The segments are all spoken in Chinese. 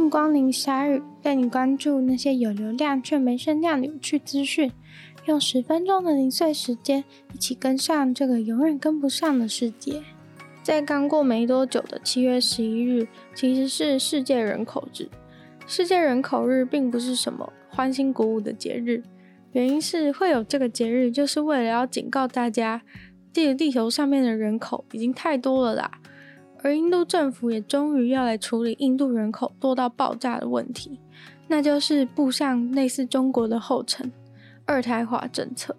迎光临鲨语，带你关注那些有流量却没声量的有趣资讯。用十分钟的零碎时间，一起跟上这个永远跟不上的世界。在刚过没多久的七月十一日，其实是世界人口日。世界人口日并不是什么欢欣鼓舞的节日，原因是会有这个节日，就是为了要警告大家，这个地球上面的人口已经太多了啦。而印度政府也终于要来处理印度人口多到爆炸的问题，那就是步向类似中国的后尘——二胎化政策。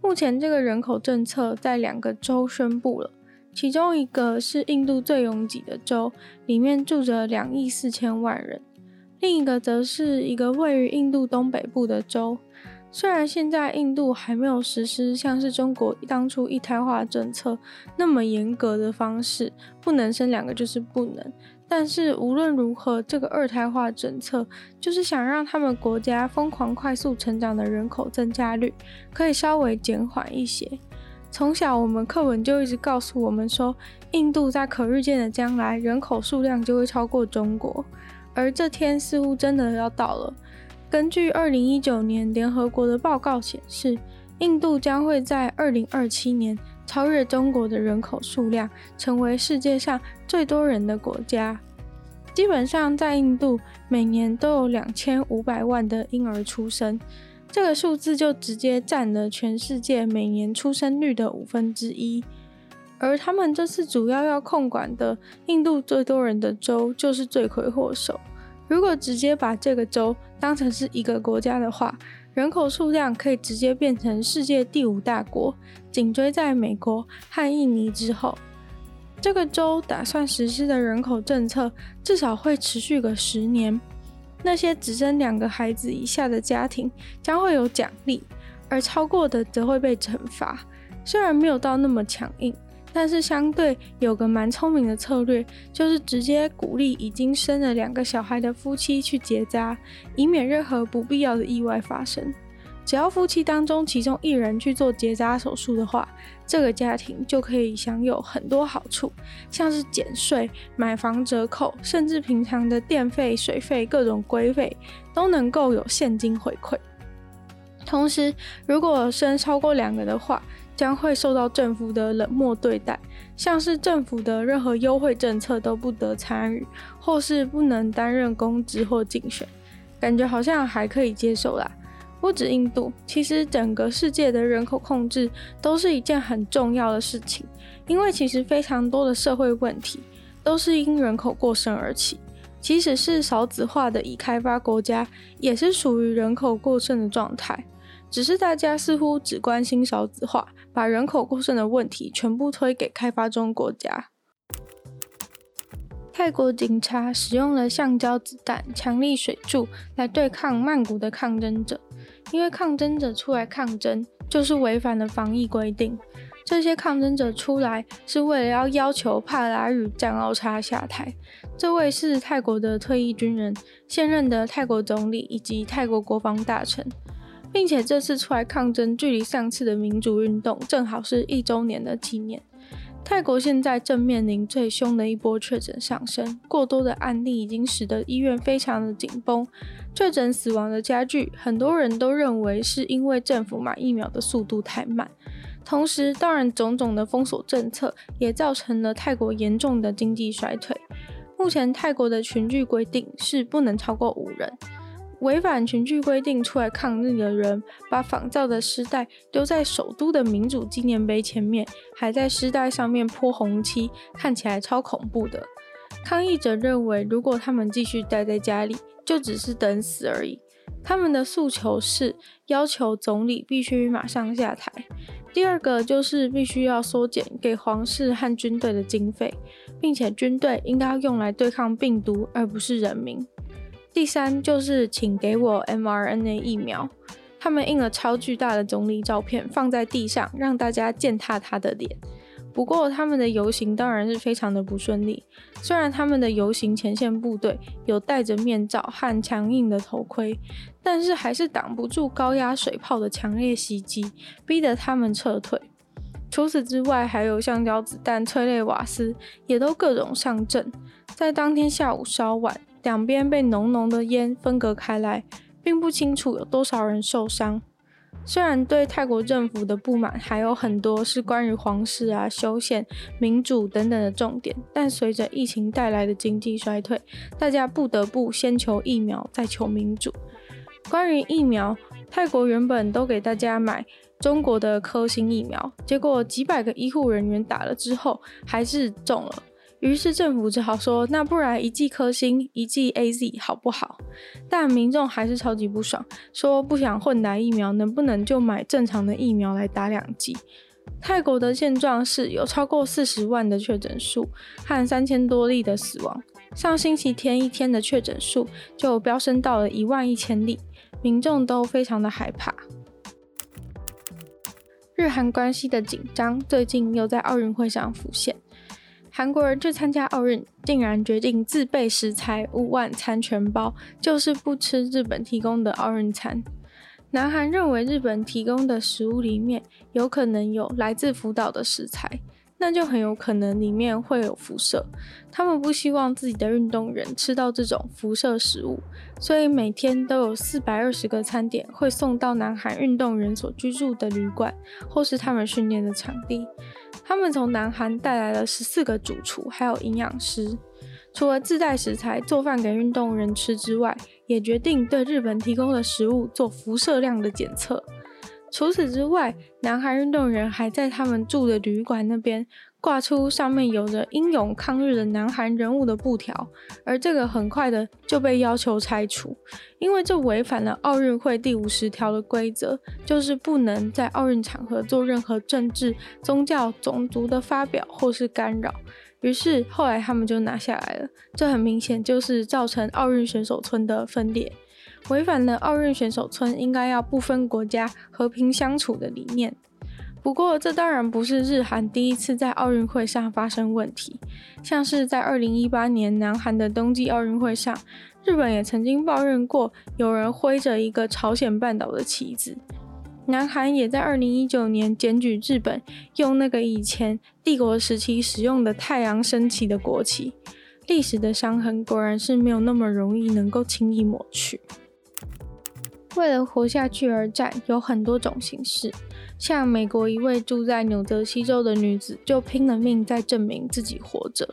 目前这个人口政策在两个州宣布了，其中一个是印度最拥挤的州，里面住着两亿四千万人；另一个则是一个位于印度东北部的州。虽然现在印度还没有实施像是中国当初一胎化政策那么严格的方式，不能生两个就是不能，但是无论如何，这个二胎化政策就是想让他们国家疯狂快速成长的人口增加率可以稍微减缓一些。从小我们课本就一直告诉我们说，印度在可预见的将来人口数量就会超过中国，而这天似乎真的要到了。根据二零一九年联合国的报告显示，印度将会在二零二七年超越中国的人口数量，成为世界上最多人的国家。基本上，在印度每年都有两千五百万的婴儿出生，这个数字就直接占了全世界每年出生率的五分之一。而他们这次主要要控管的印度最多人的州，就是罪魁祸首。如果直接把这个州当成是一个国家的话，人口数量可以直接变成世界第五大国，紧追在美国和印尼之后。这个州打算实施的人口政策至少会持续个十年。那些只生两个孩子以下的家庭将会有奖励，而超过的则会被惩罚。虽然没有到那么强硬。但是相对有个蛮聪明的策略，就是直接鼓励已经生了两个小孩的夫妻去结扎，以免任何不必要的意外发生。只要夫妻当中其中一人去做结扎手术的话，这个家庭就可以享有很多好处，像是减税、买房折扣，甚至平常的电费、水费、各种规费都能够有现金回馈。同时，如果生超过两个的话，将会受到政府的冷漠对待，像是政府的任何优惠政策都不得参与，或是不能担任公职或竞选，感觉好像还可以接受啦。不止印度，其实整个世界的人口控制都是一件很重要的事情，因为其实非常多的社会问题都是因人口过剩而起，即使是少子化的已开发国家，也是属于人口过剩的状态。只是大家似乎只关心少子化，把人口过剩的问题全部推给开发中国家。泰国警察使用了橡胶子弹、强力水柱来对抗曼谷的抗争者，因为抗争者出来抗争就是违反了防疫规定。这些抗争者出来是为了要要求帕拉育酱奥差下台。这位是泰国的退役军人，现任的泰国总理以及泰国国防大臣。并且这次出来抗争，距离上次的民主运动正好是一周年的纪念。泰国现在正面临最凶的一波确诊上升，过多的案例已经使得医院非常的紧绷，确诊死亡的加剧，很多人都认为是因为政府买疫苗的速度太慢。同时，当然种种的封锁政策也造成了泰国严重的经济衰退。目前泰国的群聚规定是不能超过五人。违反群聚规定出来抗议的人，把仿造的丝带丢在首都的民主纪念碑前面，还在丝带上面泼红漆，看起来超恐怖的。抗议者认为，如果他们继续待在家里，就只是等死而已。他们的诉求是要求总理必须马上下台。第二个就是必须要缩减给皇室和军队的经费，并且军队应该要用来对抗病毒，而不是人民。第三就是，请给我 mRNA 疫苗。他们印了超巨大的总理照片放在地上，让大家践踏他的脸。不过，他们的游行当然是非常的不顺利。虽然他们的游行前线部队有戴着面罩和强硬的头盔，但是还是挡不住高压水炮的强烈袭击，逼得他们撤退。除此之外，还有橡胶子弹、催泪瓦斯，也都各种上阵。在当天下午稍晚。两边被浓浓的烟分隔开来，并不清楚有多少人受伤。虽然对泰国政府的不满还有很多是关于皇室啊、修宪、民主等等的重点，但随着疫情带来的经济衰退，大家不得不先求疫苗，再求民主。关于疫苗，泰国原本都给大家买中国的科兴疫苗，结果几百个医护人员打了之后还是中了。于是政府只好说，那不然一剂科兴，一剂 AZ 好不好？但民众还是超级不爽，说不想混打疫苗，能不能就买正常的疫苗来打两剂？泰国的现状是有超过四十万的确诊数和三千多例的死亡，上星期天一天的确诊数就飙升到了一万一千例，民众都非常的害怕。日韩关系的紧张最近又在奥运会上浮现。韩国人去参加奥运，竟然决定自备食材，五万餐全包，就是不吃日本提供的奥运餐。南韩认为日本提供的食物里面有可能有来自福岛的食材，那就很有可能里面会有辐射。他们不希望自己的运动员吃到这种辐射食物，所以每天都有四百二十个餐点会送到南韩运动员所居住的旅馆或是他们训练的场地。他们从南韩带来了十四个主厨，还有营养师。除了自带食材做饭给运动员吃之外，也决定对日本提供的食物做辐射量的检测。除此之外，南韩运动员还在他们住的旅馆那边挂出上面有着英勇抗日的南韩人物的布条，而这个很快的就被要求拆除，因为这违反了奥运会第五十条的规则，就是不能在奥运场合做任何政治、宗教、种族的发表或是干扰。于是后来他们就拿下来了，这很明显就是造成奥运选手村的分裂。违反了奥运选手村应该要不分国家和平相处的理念。不过，这当然不是日韩第一次在奥运会上发生问题。像是在2018年南韩的冬季奥运会上，日本也曾经抱怨过有人挥着一个朝鲜半岛的旗子。南韩也在2019年检举日本用那个以前帝国时期使用的太阳升起的国旗。历史的伤痕果然是没有那么容易能够轻易抹去。为了活下去而战，有很多种形式。像美国一位住在纽泽西州的女子，就拼了命在证明自己活着。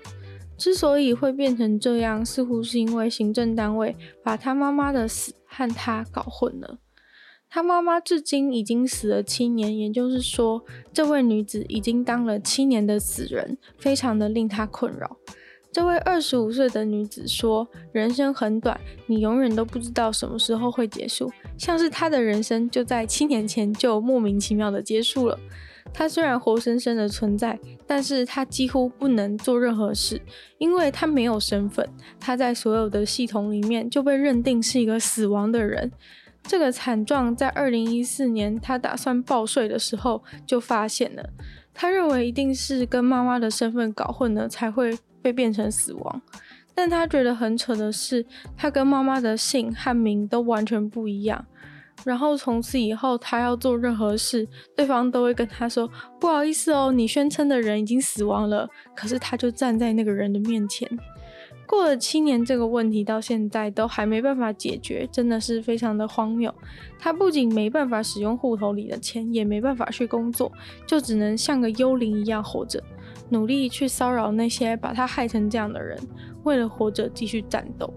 之所以会变成这样，似乎是因为行政单位把她妈妈的死和她搞混了。她妈妈至今已经死了七年，也就是说，这位女子已经当了七年的死人，非常的令她困扰。这位二十五岁的女子说：“人生很短，你永远都不知道什么时候会结束。像是她的人生就在七年前就莫名其妙的结束了。她虽然活生生的存在，但是她几乎不能做任何事，因为她没有身份。她在所有的系统里面就被认定是一个死亡的人。这个惨状在二零一四年她打算报税的时候就发现了。她认为一定是跟妈妈的身份搞混了才会。”被变成死亡，但他觉得很扯的是，他跟妈妈的姓和名都完全不一样。然后从此以后，他要做任何事，对方都会跟他说：“不好意思哦，你宣称的人已经死亡了。”可是他就站在那个人的面前。过了七年，这个问题到现在都还没办法解决，真的是非常的荒谬。他不仅没办法使用户头里的钱，也没办法去工作，就只能像个幽灵一样活着。努力去骚扰那些把他害成这样的人，为了活着继续战斗。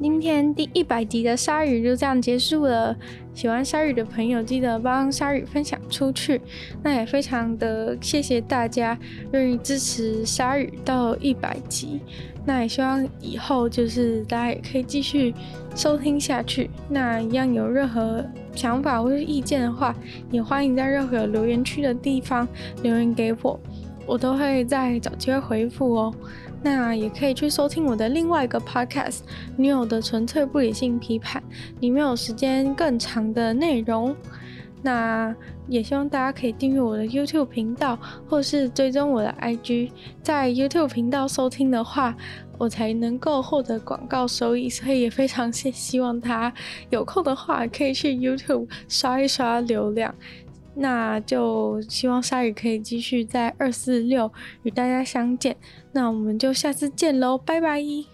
今天第一百集的鲨鱼就这样结束了。喜欢鲨鱼的朋友，记得帮鲨鱼分享出去。那也非常的谢谢大家愿意支持鲨鱼到一百集。那也希望以后就是大家也可以继续收听下去。那一样有任何想法或是意见的话，也欢迎在任何有留言区的地方留言给我。我都会再找机会回复哦。那也可以去收听我的另外一个 podcast《女友的纯粹不理性批判》，里面有时间更长的内容。那也希望大家可以订阅我的 YouTube 频道，或是追踪我的 IG。在 YouTube 频道收听的话，我才能够获得广告收益，所以也非常希希望大家有空的话可以去 YouTube 刷一刷流量。那就希望鲨鱼可以继续在二四六与大家相见，那我们就下次见喽，拜拜。